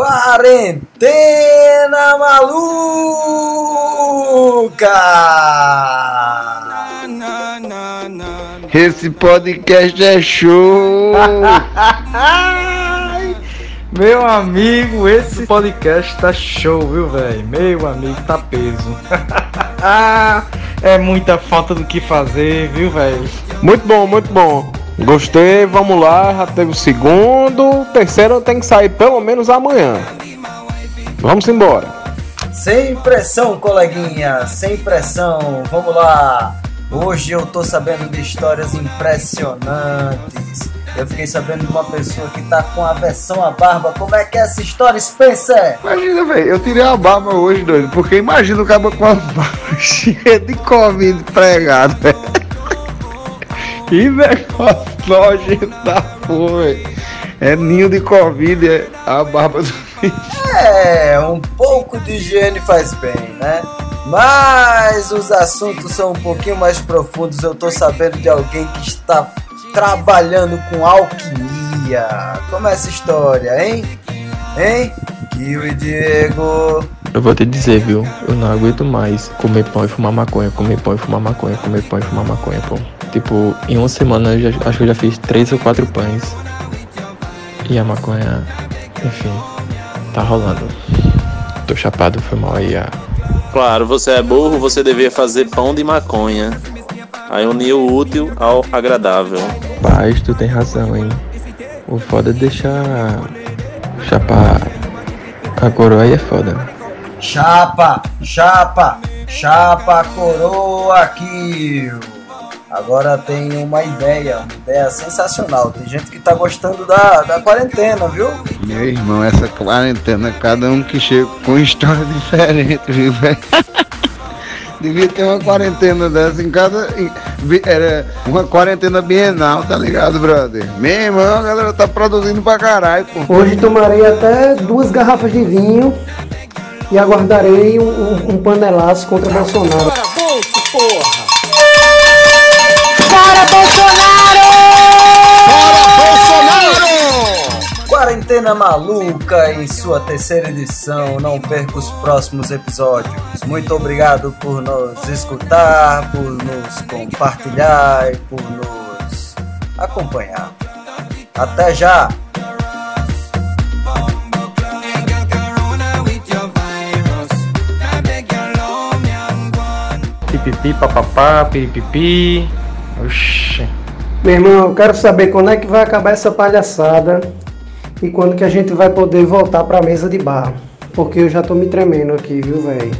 Quarentena Maluca! Esse podcast é show! Meu amigo, esse podcast tá show, viu, velho? Meu amigo, tá peso. é muita falta do que fazer, viu, velho? Muito bom, muito bom. Gostei, vamos lá, já teve o segundo, o terceiro tem que sair pelo menos amanhã. Vamos embora. Sem pressão, coleguinha, sem pressão, vamos lá. Hoje eu tô sabendo de histórias impressionantes. Eu fiquei sabendo de uma pessoa que tá com aversão à barba. Como é que é essa história, Spencer? Imagina, velho, eu tirei a barba hoje, doido, porque imagina o cara com a barba cheia de Covid pregado, velho. Que negócio nojento porra, É ninho de Covid, é a barba do É, um pouco de higiene faz bem, né? Mas os assuntos são um pouquinho mais profundos. Eu tô sabendo de alguém que está trabalhando com alquimia. Como é essa história, hein? Hein? E Diego. Eu vou te dizer, viu? Eu não aguento mais comer pão e fumar maconha, comer pão e fumar maconha, comer pão e fumar maconha, pô. Tipo, em uma semana eu já, acho que eu já fiz três ou quatro pães. E a maconha, enfim, tá rolando. Tô chapado, foi mal aí a Claro, você é burro, você devia fazer pão de maconha. Aí unir o útil ao agradável. Paz, tu tem razão, hein? O foda é deixar chapar a coroa aí é foda. Chapa, chapa, chapa, coroa aqui. Agora tem uma ideia, uma ideia sensacional. Tem gente que tá gostando da, da quarentena, viu? Meu irmão, essa quarentena, cada um que chega com história diferente, viu, velho? Devia ter uma quarentena dessa em cada. era uma quarentena bienal, tá ligado, brother? Meu irmão, a galera tá produzindo pra caralho, pô. Hoje tomarei até duas garrafas de vinho e aguardarei um, um- um panelaço contra Bolsonaro. Quarentena Maluca em sua terceira edição. Não perca os próximos episódios. Muito obrigado por nos escutar, por nos compartilhar e por nos acompanhar. Até já! Pipipi, papapá, piripipi. Oxi. Meu irmão, eu quero saber quando é que vai acabar essa palhaçada e quando que a gente vai poder voltar pra mesa de bar. Porque eu já tô me tremendo aqui, viu, velho?